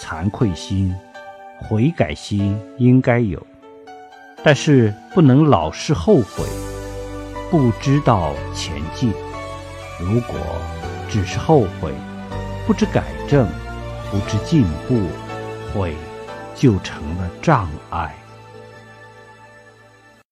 惭愧心悔改心应该有。但是不能老是后悔不知道前进。如果只是后悔不知改正不知进步悔就成了障碍。